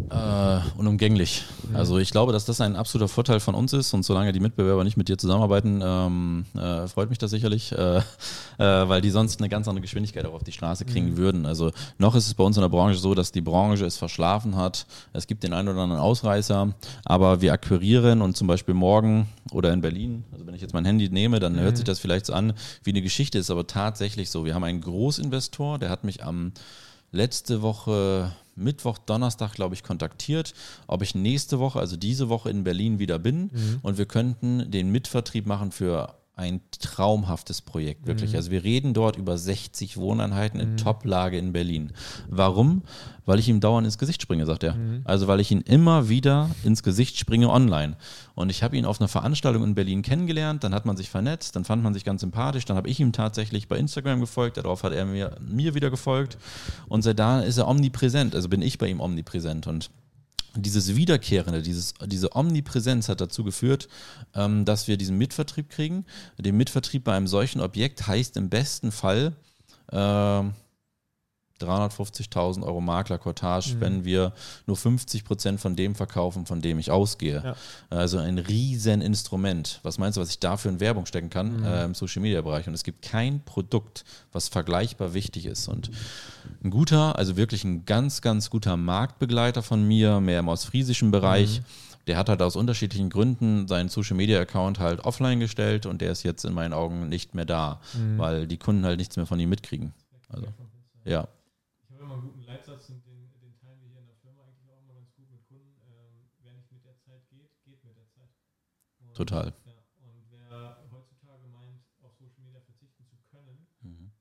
Äh, unumgänglich. Mhm. Also ich glaube, dass das ein absoluter Vorteil von uns ist und solange die Mitbewerber nicht mit dir zusammenarbeiten, ähm, äh, freut mich das sicherlich, äh, äh weil die sonst eine ganz andere Geschwindigkeit auch auf die Straße kriegen mhm. würden. Also noch ist es bei uns in der Branche so, dass die Branche es verschlafen hat. Es gibt den einen oder anderen Ausreißer, aber wir akquirieren und zum Beispiel morgen oder in Berlin, also wenn ich jetzt mein Handy nehme, dann mhm. hört sich das vielleicht so an wie eine Geschichte, ist aber tatsächlich so. Wir haben einen Großinvestor, der hat mich am letzte Woche Mittwoch, Donnerstag, glaube ich, kontaktiert, ob ich nächste Woche, also diese Woche in Berlin wieder bin mhm. und wir könnten den Mitvertrieb machen für ein traumhaftes Projekt, wirklich. Mhm. Also wir reden dort über 60 Wohneinheiten in mhm. Top-Lage in Berlin. Warum? Weil ich ihm dauernd ins Gesicht springe, sagt er. Mhm. Also weil ich ihn immer wieder ins Gesicht springe online. Und ich habe ihn auf einer Veranstaltung in Berlin kennengelernt, dann hat man sich vernetzt, dann fand man sich ganz sympathisch, dann habe ich ihm tatsächlich bei Instagram gefolgt, darauf hat er mir, mir wieder gefolgt. Und seit da ist er omnipräsent, also bin ich bei ihm omnipräsent. Und dieses Wiederkehrende, dieses, diese Omnipräsenz hat dazu geführt, ähm, dass wir diesen Mitvertrieb kriegen. Der Mitvertrieb bei einem solchen Objekt heißt im besten Fall äh, 350.000 Euro Maklerkortage, mhm. wenn wir nur 50 Prozent von dem verkaufen, von dem ich ausgehe. Ja. Also ein riesen Instrument. Was meinst du, was ich dafür in Werbung stecken kann mhm. äh, im Social Media Bereich? Und es gibt kein Produkt, was vergleichbar wichtig ist. Und ein guter, also wirklich ein ganz, ganz guter Marktbegleiter von mir, mehr im ostfriesischen Bereich, mhm. Der hat halt aus unterschiedlichen Gründen seinen Social Media Account halt offline gestellt und der ist jetzt in meinen Augen nicht mehr da, mhm. weil die Kunden halt nichts mehr von ihm mitkriegen. Also, ja Leitsatz und den, den teilen wir hier in der Firma eigentlich auch immer ganz gut mit Kunden. Ähm, wer nicht mit der Zeit geht, geht mit der Zeit. Und, Total. Ja, und wer heutzutage meint, auf Social Media verzichten zu können, mhm.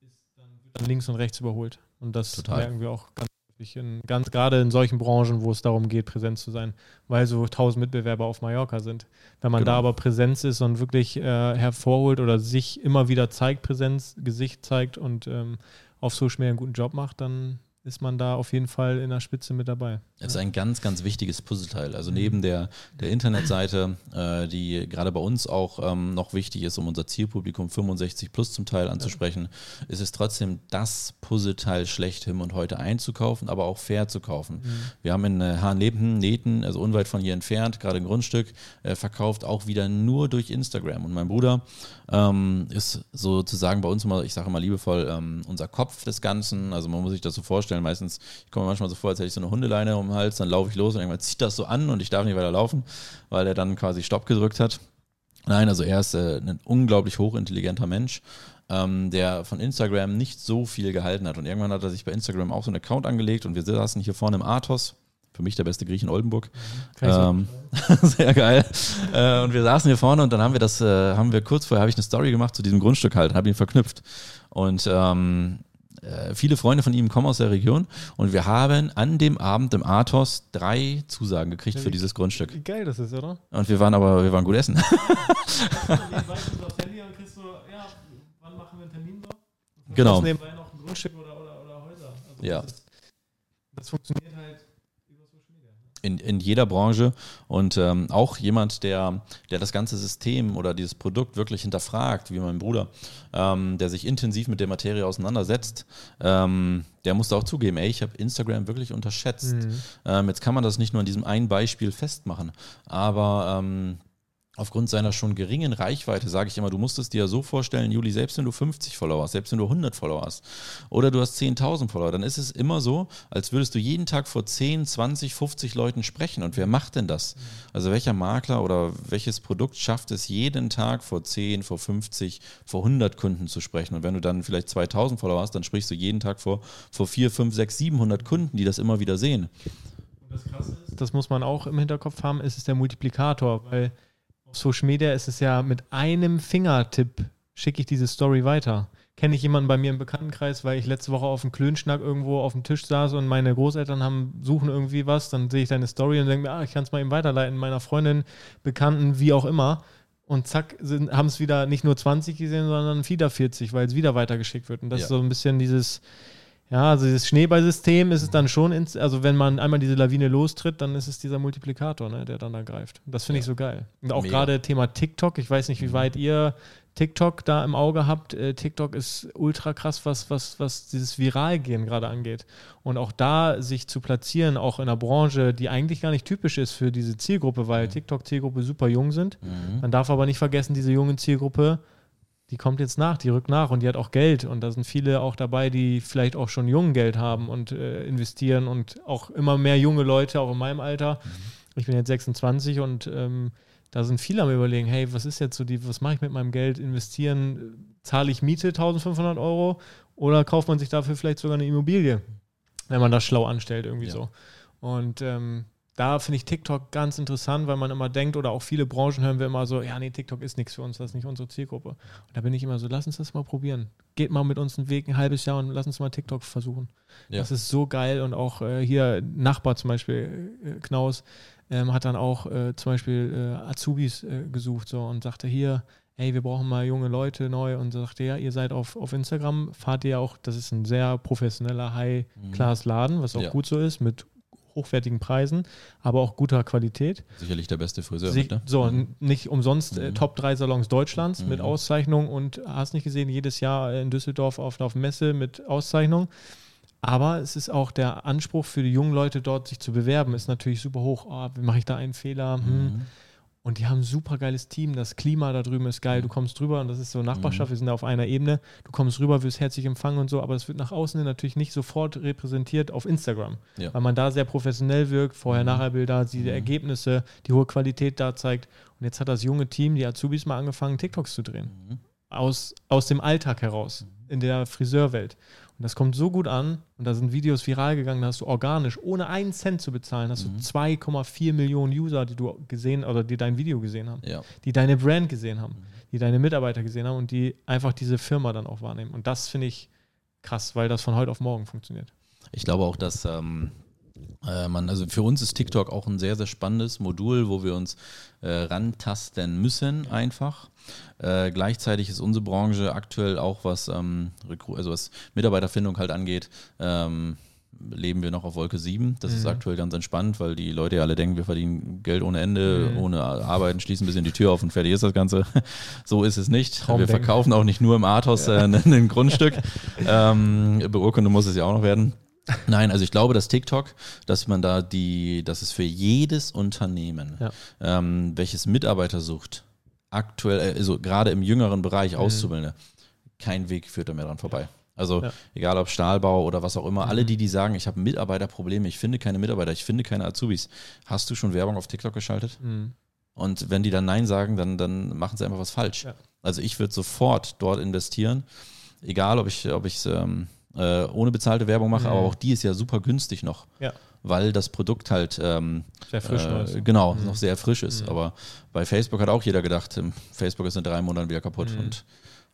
ist dann, wird dann links und rechts überholt. Und das Total. merken wir auch ganz häufig in, ganz gerade in solchen Branchen, wo es darum geht, präsent zu sein, weil so tausend Mitbewerber auf Mallorca sind. Wenn man Genau. da aber Präsenz ist und wirklich äh, hervorholt oder sich immer wieder zeigt, Präsenz, Gesicht zeigt und ähm, auf Social Media einen guten Job macht, dann ist man da auf jeden Fall in der Spitze mit dabei. Das ist ein ganz, ganz wichtiges Puzzleteil. Also neben der, der Internetseite, äh, die gerade bei uns auch ähm, noch wichtig ist, um unser Zielpublikum 65 plus zum Teil anzusprechen, ist es trotzdem das Puzzleteil schlechthin und heute einzukaufen, aber auch fair zu kaufen. Wir haben in äh, Hahnleben, Nähten, also unweit von hier entfernt, gerade ein Grundstück, äh, verkauft auch wieder nur durch Instagram. Und mein Bruder ähm, ist sozusagen bei uns immer, ich sage immer liebevoll, ähm, unser Kopf des Ganzen. Also man muss sich das so vorstellen. Meistens, ich komme manchmal so vor, als hätte ich so eine Hundeleine um den Hals, dann laufe ich los und irgendwann zieht das so an und ich darf nicht weiter laufen, weil er dann quasi Stopp gedrückt hat. Nein, also er ist äh, ein unglaublich hochintelligenter Mensch, ähm, der von Instagram nicht so viel gehalten hat. Und irgendwann hat er sich bei Instagram auch so einen Account angelegt und wir saßen hier vorne im Athos. Für mich der beste Griech in Oldenburg. Ähm, <laughs> sehr geil. Äh, und wir saßen hier vorne und dann haben wir das, äh, haben wir kurz vorher habe ich eine Story gemacht zu diesem Grundstück halt, habe ihn verknüpft. Und ähm, äh, viele Freunde von ihm kommen aus der Region und wir haben an dem Abend im Athos drei Zusagen gekriegt für dieses Grundstück. Wie geil das ist, oder? Und wir waren aber, wir waren gut essen. wann machen wir einen Termin so? Genau. nebenbei noch ein Grundstück oder, oder, oder Häuser. Also Ja. das funktioniert halt über Social Media. In, in jeder Branche. Und ähm, auch jemand, der, der das ganze System oder dieses Produkt wirklich hinterfragt, wie mein Bruder, ähm, der sich intensiv mit der Materie auseinandersetzt, ähm, der musste auch zugeben, ey, ich habe Instagram wirklich unterschätzt. Ähm, jetzt kann man das nicht nur an diesem einen Beispiel festmachen, aber ähm, Aufgrund seiner schon geringen Reichweite sage ich immer, du musst es dir so vorstellen, Juli, selbst wenn du 50 Follower hast, selbst wenn du 100 Follower hast oder du hast 10.000 Follower, dann ist es immer so, als würdest du jeden Tag vor 10, 20, 50 Leuten sprechen. Und wer macht denn das? Also welcher Makler oder welches Produkt schafft es jeden Tag vor 10, vor 50, vor 100 Kunden zu sprechen? Und wenn du dann vielleicht 2.000 Follower hast, dann sprichst du jeden Tag vor, vor 4, 5, 6, 700 Kunden, die das immer wieder sehen. Und das Krasse ist, das muss man auch im Hinterkopf haben, ist es der Multiplikator, weil Social Media ist es ja mit einem Fingertipp schicke ich diese Story weiter. Kenne ich jemanden bei mir im Bekanntenkreis, weil ich letzte Woche auf dem Klönschnack irgendwo auf dem Tisch saß und meine Großeltern haben, suchen irgendwie was, dann sehe ich deine Story und denke mir, ah, ich kann es mal eben weiterleiten, meiner Freundin, Bekannten, wie auch immer. Und zack, haben es wieder nicht nur 20 gesehen, sondern wieder 40, weil es wieder weitergeschickt wird. Und das Ja. ist so ein bisschen dieses, ja, also dieses Schneeballsystem ist es dann schon, ins, also wenn man einmal diese Lawine lostritt, dann ist es dieser Multiplikator, ne, der dann da greift. Das finde ich Ja. so geil. Und auch gerade Thema TikTok, ich weiß nicht, wie weit ihr TikTok da im Auge habt. Äh, TikTok ist ultra krass, was, was, was dieses Viralgehen gerade angeht. Und auch da sich zu platzieren, auch in einer Branche, die eigentlich gar nicht typisch ist für diese Zielgruppe, weil TikTok-Zielgruppe super jung sind. Man darf aber nicht vergessen, diese jungen Zielgruppe, die kommt jetzt nach, die rückt nach und die hat auch Geld. Und da sind viele auch dabei, die vielleicht auch schon jung Geld haben und äh, investieren und auch immer mehr junge Leute, auch in meinem Alter. Ich bin jetzt 26 und ähm, da sind viele am überlegen, hey, was ist jetzt so die, was mache ich mit meinem Geld? Investieren, zahle ich Miete 1500 Euro oder kauft man sich dafür vielleicht sogar eine Immobilie, wenn man das schlau anstellt, irgendwie Ja. so. Und ähm, da finde ich TikTok ganz interessant, weil man immer denkt, oder auch viele Branchen hören wir immer so, ja, nee, TikTok ist nichts für uns, das ist nicht unsere Zielgruppe. Und da bin ich immer so, lass uns das mal probieren. Geht mal mit uns einen Weg ein halbes Jahr und lass uns mal TikTok versuchen. Ja. Das ist so geil und auch äh, hier Nachbar zum Beispiel, äh, Knaus, ähm, hat dann auch äh, zum Beispiel äh, Azubis äh, gesucht so und sagte hier, ey, wir brauchen mal junge Leute neu und sagte, ja, ihr seid auf, auf Instagram, fahrt ihr auch, das ist ein sehr professioneller High-Class-Laden, was auch Ja. gut so ist, mit hochwertigen Preisen, aber auch guter Qualität. Sicherlich der beste Friseur. Sie, mit, ne? So, n- nicht umsonst äh, Mhm. Top 3 Salons Deutschlands mit Mhm. Auszeichnung und hast nicht gesehen, jedes Jahr in Düsseldorf auf, auf Messe mit Auszeichnung. Aber es ist auch der Anspruch für die jungen Leute dort, sich zu bewerben, ist natürlich super hoch. Oh, wie mache ich da einen Fehler? Hm. Mhm. Und die haben ein super geiles Team. Das Klima da drüben ist geil. Du kommst rüber und das ist so Nachbarschaft. Mhm. Wir sind da auf einer Ebene. Du kommst rüber, wirst herzlich empfangen und so. Aber es wird nach außen hin natürlich nicht sofort repräsentiert auf Instagram. Ja. Weil man da sehr professionell wirkt. Vorher-Nachher-Bilder, die Mhm. Ergebnisse, die hohe Qualität da zeigt. Und jetzt hat das junge Team, die Azubis, mal angefangen, TikToks zu drehen. Mhm. Aus, aus dem Alltag heraus. In der Friseurwelt. Und das kommt so gut an. Und da sind Videos viral gegangen, da hast du organisch, ohne einen Cent zu bezahlen, hast Mhm. du 2,4 Millionen User, die du gesehen oder die dein Video gesehen haben Ja. die deine Brand gesehen haben, die deine Mitarbeiter gesehen haben und die einfach diese Firma dann auch wahrnehmen. Und das finde ich krass, weil das von heute auf morgen funktioniert. Ich glaube auch, dass ähm, äh, man, also für uns ist TikTok auch ein sehr, sehr spannendes Modul, wo wir uns äh, rantasten müssen einfach. Äh, gleichzeitig ist unsere Branche aktuell auch was, ähm, also was Mitarbeiterfindung halt angeht, ähm, leben wir noch auf Wolke 7. Das mhm. ist aktuell ganz entspannt, weil die Leute ja alle denken, wir verdienen Geld ohne Ende, mhm. ohne Arbeiten, schließen ein bisschen die Tür auf und fertig ist das Ganze. <laughs> so ist es nicht. Traumdenken. Wir verkaufen auch nicht nur im Arthaus ja. äh, ein Grundstück. <laughs> ähm, Beurkunde muss es ja auch noch werden. <laughs> Nein, also ich glaube, dass TikTok, dass man da die, dass es für jedes Unternehmen, ja. ähm, welches Mitarbeiter sucht, aktuell, also gerade im jüngeren Bereich mhm. Auszubildende, kein Weg führt da mehr dran vorbei. Also ja. egal ob Stahlbau oder was auch immer, mhm. alle die, die sagen, ich habe Mitarbeiterprobleme, ich finde keine Mitarbeiter, ich finde keine Azubis, hast du schon Werbung auf TikTok geschaltet? Mhm. Und wenn die dann Nein sagen, dann, dann machen sie einfach was falsch. Ja. Also ich würde sofort dort investieren, egal ob ich ob ich ähm, äh, ohne bezahlte Werbung mache, mhm. aber auch die ist ja super günstig noch. Ja. Weil das Produkt halt ähm, sehr frisch äh, ist. Genau, mhm. noch sehr frisch ist. Mhm. Aber bei Facebook hat auch jeder gedacht, Facebook ist in drei Monaten wieder kaputt mhm. und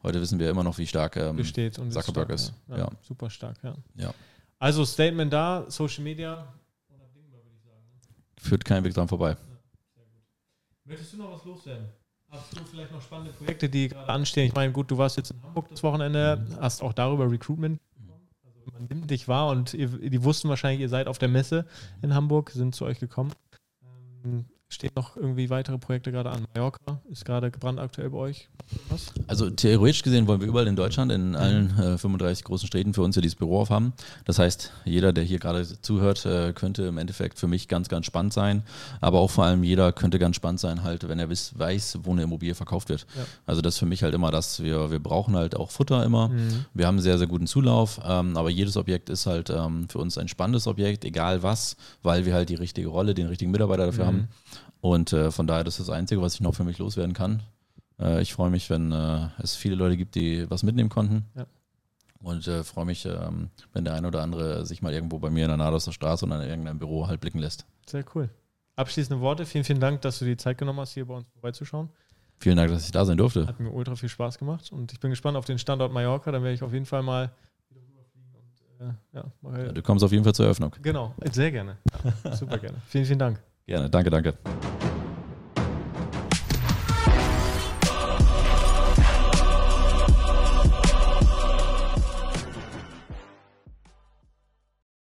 Heute wissen wir immer noch, wie stark ähm, Besteht und Zuckerberg stark, ist. Ja. Ja, Super stark, ja. ja. Also Statement da, Social Media. Führt kein Weg dran vorbei. Möchtest du noch was loswerden? Hast du vielleicht noch spannende Projekte, die gerade anstehen? Ich meine, gut, du warst jetzt in Hamburg das Wochenende, hast auch darüber Recruitment. Man nimmt dich wahr und ihr, die wussten wahrscheinlich, ihr seid auf der Messe in Hamburg, sind zu euch gekommen. Stehen noch irgendwie weitere Projekte gerade an? Mallorca ist gerade brandaktuell bei euch. Was? Also theoretisch gesehen wollen wir überall in Deutschland, in allen äh, 35 großen Städten für uns ja dieses Büro aufhaben. Das heißt, jeder, der hier gerade zuhört, äh, könnte im Endeffekt für mich ganz, ganz spannend sein. Aber auch vor allem jeder könnte ganz spannend sein, halt, wenn er wiss, weiß, wo eine Immobilie verkauft wird. Ja. Also das ist für mich halt immer das, wir, wir brauchen halt auch Futter immer. Mhm. Wir haben einen sehr, sehr guten Zulauf, ähm, aber jedes Objekt ist halt ähm, für uns ein spannendes Objekt, egal was, weil wir halt die richtige Rolle, den richtigen Mitarbeiter dafür mhm. haben. Und äh, von daher, das ist das Einzige, was ich noch für mich loswerden kann. Äh, ich freue mich, wenn äh, es viele Leute gibt, die was mitnehmen konnten. Ja. Und äh, freue mich, ähm, wenn der eine oder andere sich mal irgendwo bei mir in der Nahdorster Straße oder in irgendeinem Büro halt blicken lässt. Sehr cool. Abschließende Worte. Vielen, vielen Dank, dass du die Zeit genommen hast, hier bei uns vorbeizuschauen. Vielen Dank, dass ich da sein durfte. Hat mir ultra viel Spaß gemacht und ich bin gespannt auf den Standort Mallorca. Dann werde ich auf jeden Fall mal wieder rüberfliegen und äh, ja, mal ja, Du kommst auf jeden Fall zur Eröffnung. Genau, sehr gerne. Ja, super gerne. Vielen, vielen Dank. Gerne, danke, danke.